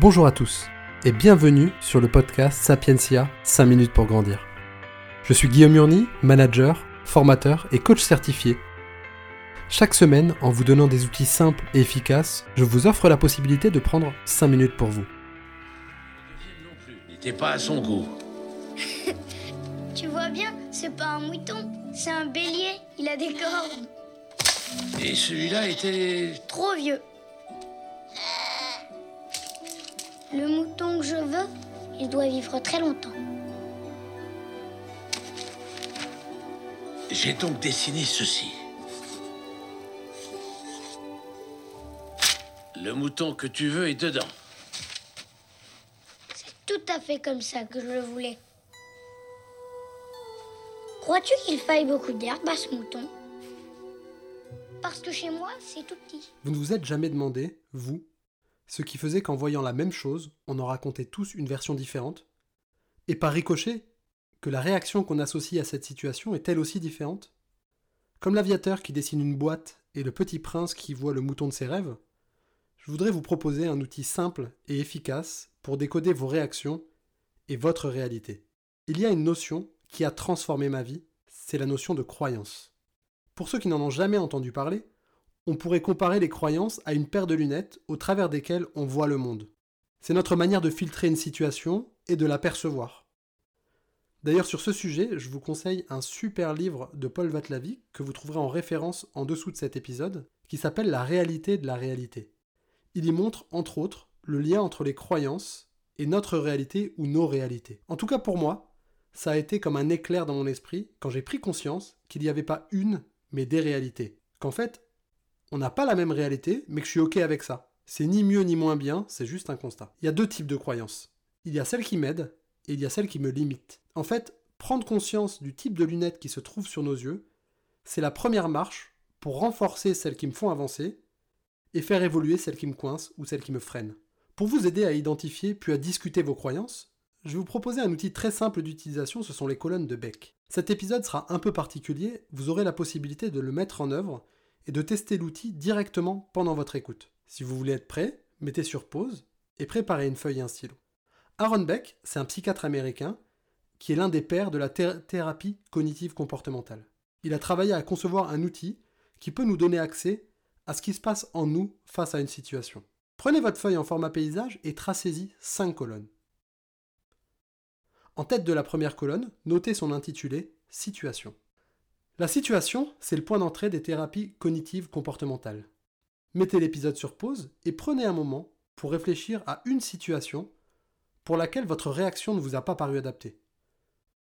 Bonjour à tous et bienvenue sur le podcast Sapientia 5 minutes pour grandir. Je suis Guillaume Murny, manager, formateur et coach certifié. Chaque semaine, en vous donnant des outils simples et efficaces, je vous offre la possibilité de prendre 5 minutes pour vous. N'était pas à son goût. Tu vois bien, c'est pas un mouton, c'est un bélier. Il a des cornes. Et celui-là était... Trop vieux. Le mouton que je veux, il doit vivre très longtemps. J'ai donc dessiné ceci. Le mouton que tu veux est dedans. C'est tout à fait comme ça que je le voulais. Crois-tu qu'il faille beaucoup d'herbe à ce mouton? Parce que chez moi, c'est tout petit. Vous ne vous êtes jamais demandé, vous, ce qui faisait qu'en voyant la même chose, on en racontait tous une version différente Et par ricochet, que la réaction qu'on associe à cette situation est elle aussi différente Comme l'aviateur qui dessine une boîte et le petit prince qui voit le mouton de ses rêves, je voudrais vous proposer un outil simple et efficace pour décoder vos réactions et votre réalité. Il y a une notion qui a transformé ma vie, c'est la notion de croyance. Pour ceux qui n'en ont jamais entendu parler, on pourrait comparer les croyances à une paire de lunettes au travers desquelles on voit le monde. C'est notre manière de filtrer une situation et de la percevoir. D'ailleurs, sur ce sujet, je vous conseille un super livre de Paul Vatlavie que vous trouverez en référence en dessous de cet épisode, qui s'appelle La réalité de la réalité. Il y montre, entre autres, le lien entre les croyances et notre réalité ou nos réalités. En tout cas pour moi, ça a été comme un éclair dans mon esprit quand j'ai pris conscience qu'il n'y avait pas une, mais des réalités. Qu'en fait, on n'a pas la même réalité, mais que je suis OK avec ça. C'est ni mieux ni moins bien, c'est juste un constat. Il y a deux types de croyances. Il y a celles qui m'aident et il y a celles qui me limitent. En fait, prendre conscience du type de lunettes qui se trouvent sur nos yeux, c'est la première marche pour renforcer celles qui me font avancer et faire évoluer celles qui me coincent ou celles qui me freinent. Pour vous aider à identifier puis à discuter vos croyances, je vais vous proposer un outil très simple d'utilisation, ce sont les colonnes de Beck. Cet épisode sera un peu particulier, vous aurez la possibilité de le mettre en œuvre et de tester l'outil directement pendant votre écoute. Si vous voulez être prêt, mettez sur pause et préparez une feuille et un stylo. Aaron Beck, c'est un psychiatre américain qui est l'un des pères de la thérapie cognitive comportementale. Il a travaillé à concevoir un outil qui peut nous donner accès à ce qui se passe en nous face à une situation. Prenez votre feuille en format paysage et tracez-y 5 colonnes. En tête de la première colonne, notez son intitulé Situation. La situation, c'est le point d'entrée des thérapies cognitives comportementales. Mettez l'épisode sur pause et prenez un moment pour réfléchir à une situation pour laquelle votre réaction ne vous a pas paru adaptée.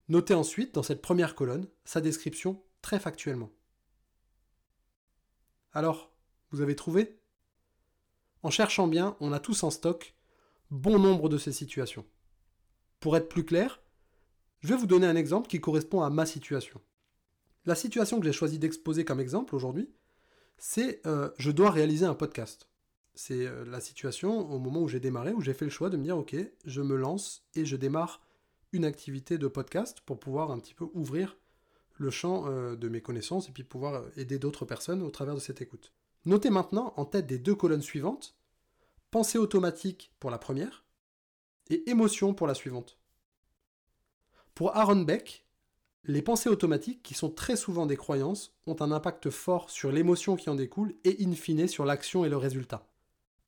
Notez ensuite dans cette première colonne sa description très factuellement. Alors, vous avez trouvé? En cherchant bien, on a tous en stock bon nombre de ces situations. Pour être plus clair, je vais vous donner un exemple qui correspond à ma situation. La situation que j'ai choisi d'exposer comme exemple aujourd'hui, c'est euh, je dois réaliser un podcast. C'est euh, la situation au moment où j'ai démarré, où j'ai fait le choix de me dire ok, je me lance et je démarre une activité de podcast pour pouvoir un petit peu ouvrir le champ euh, de mes connaissances et puis pouvoir aider d'autres personnes au travers de cette écoute. Notez maintenant en tête des deux colonnes suivantes pensée automatique pour la première et émotion pour la suivante. Pour Aaron Beck, les pensées automatiques, qui sont très souvent des croyances, ont un impact fort sur l'émotion qui en découle et in fine sur l'action et le résultat.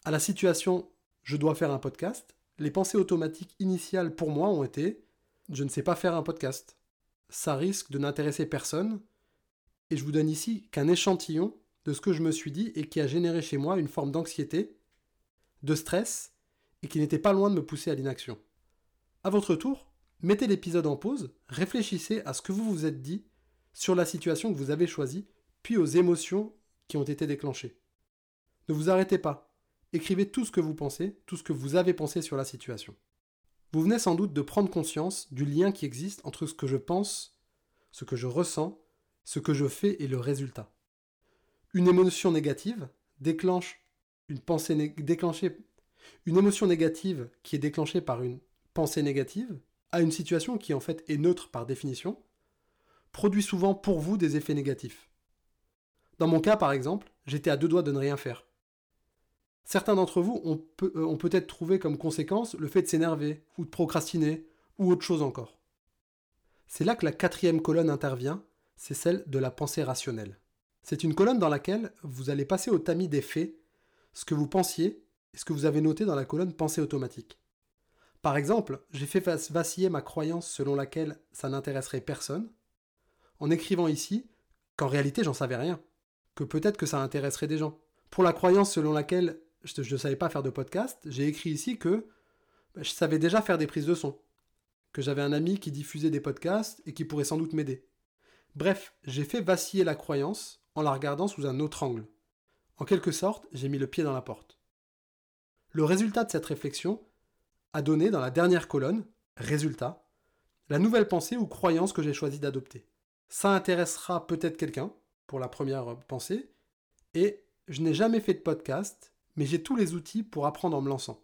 À la situation je dois faire un podcast, les pensées automatiques initiales pour moi ont été je ne sais pas faire un podcast. Ça risque de n'intéresser personne. Et je vous donne ici qu'un échantillon de ce que je me suis dit et qui a généré chez moi une forme d'anxiété, de stress et qui n'était pas loin de me pousser à l'inaction. À votre tour, mettez l'épisode en pause, réfléchissez à ce que vous vous êtes dit sur la situation que vous avez choisie, puis aux émotions qui ont été déclenchées. Ne vous arrêtez pas. Écrivez tout ce que vous pensez, tout ce que vous avez pensé sur la situation. Vous venez sans doute de prendre conscience du lien qui existe entre ce que je pense, ce que je ressens, ce que je fais et le résultat. Une émotion négative déclenche une pensée déclenchée une émotion négative qui est déclenchée par une pensée négative à une situation qui en fait est neutre par définition, produit souvent pour vous des effets négatifs. Dans mon cas par exemple, j'étais à deux doigts de ne rien faire. Certains d'entre vous euh, ont peut-être trouvé comme conséquence le fait de s'énerver, ou de procrastiner, ou autre chose encore. C'est là que la quatrième colonne intervient, c'est celle de la pensée rationnelle. C'est une colonne dans laquelle vous allez passer au tamis des faits ce que vous pensiez et ce que vous avez noté dans la colonne pensée automatique. Par exemple, j'ai fait vaciller ma croyance selon laquelle ça n'intéresserait personne, en écrivant ici qu'en réalité j'en savais rien, que peut-être que ça intéresserait des gens. Pour la croyance selon laquelle je ne savais pas faire de podcast, j'ai écrit ici que bah, je savais déjà faire des prises de son, que j'avais un ami qui diffusait des podcasts et qui pourrait sans doute m'aider. Bref, j'ai fait vaciller la croyance en la regardant sous un autre angle. En quelque sorte, j'ai mis le pied dans la porte. Le résultat de cette réflexion a donné dans la dernière colonne, résultat, la nouvelle pensée ou croyance que j'ai choisi d'adopter. Ça intéressera peut-être quelqu'un, pour la première pensée, et je n'ai jamais fait de podcast, mais j'ai tous les outils pour apprendre en me lançant.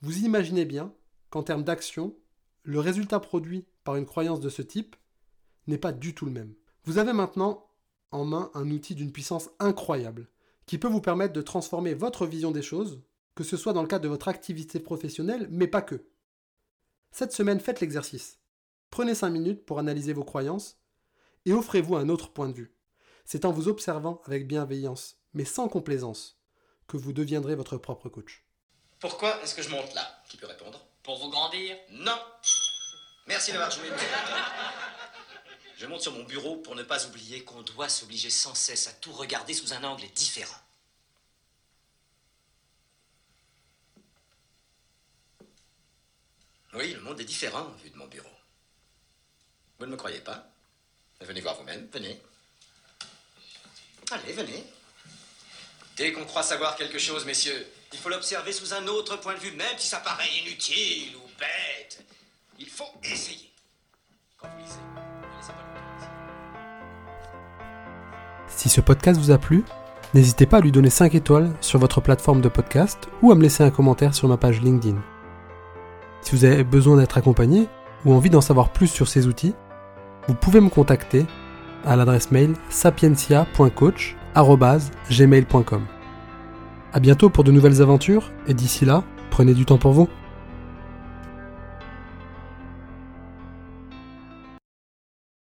Vous imaginez bien qu'en termes d'action, le résultat produit par une croyance de ce type n'est pas du tout le même. Vous avez maintenant en main un outil d'une puissance incroyable, qui peut vous permettre de transformer votre vision des choses que ce soit dans le cadre de votre activité professionnelle, mais pas que. Cette semaine, faites l'exercice. Prenez 5 minutes pour analyser vos croyances et offrez-vous un autre point de vue. C'est en vous observant avec bienveillance, mais sans complaisance, que vous deviendrez votre propre coach. Pourquoi est-ce que je monte là? Qui peut répondre? Pour vous grandir? Non Merci d'avoir joué. Je monte sur mon bureau pour ne pas oublier qu'on doit s'obliger sans cesse à tout regarder sous un angle différent. Oui, le monde est différent vu de mon bureau. Vous ne me croyez pas? Venez voir vous-même, venez. Allez, venez. Dès qu'on croit savoir quelque chose, messieurs, il faut l'observer sous un autre point de vue, même si ça paraît inutile ou bête. Il faut essayer. Quand vous lisez, ne laissez pas le Si ce podcast vous a plu, n'hésitez pas à lui donner 5 étoiles sur votre plateforme de podcast ou à me laisser un commentaire sur ma page LinkedIn. Si vous avez besoin d'être accompagné ou envie d'en savoir plus sur ces outils, vous pouvez me contacter à l'adresse mail sapientia.coach@gmail.com. À bientôt pour de nouvelles aventures et d'ici là, prenez du temps pour vous.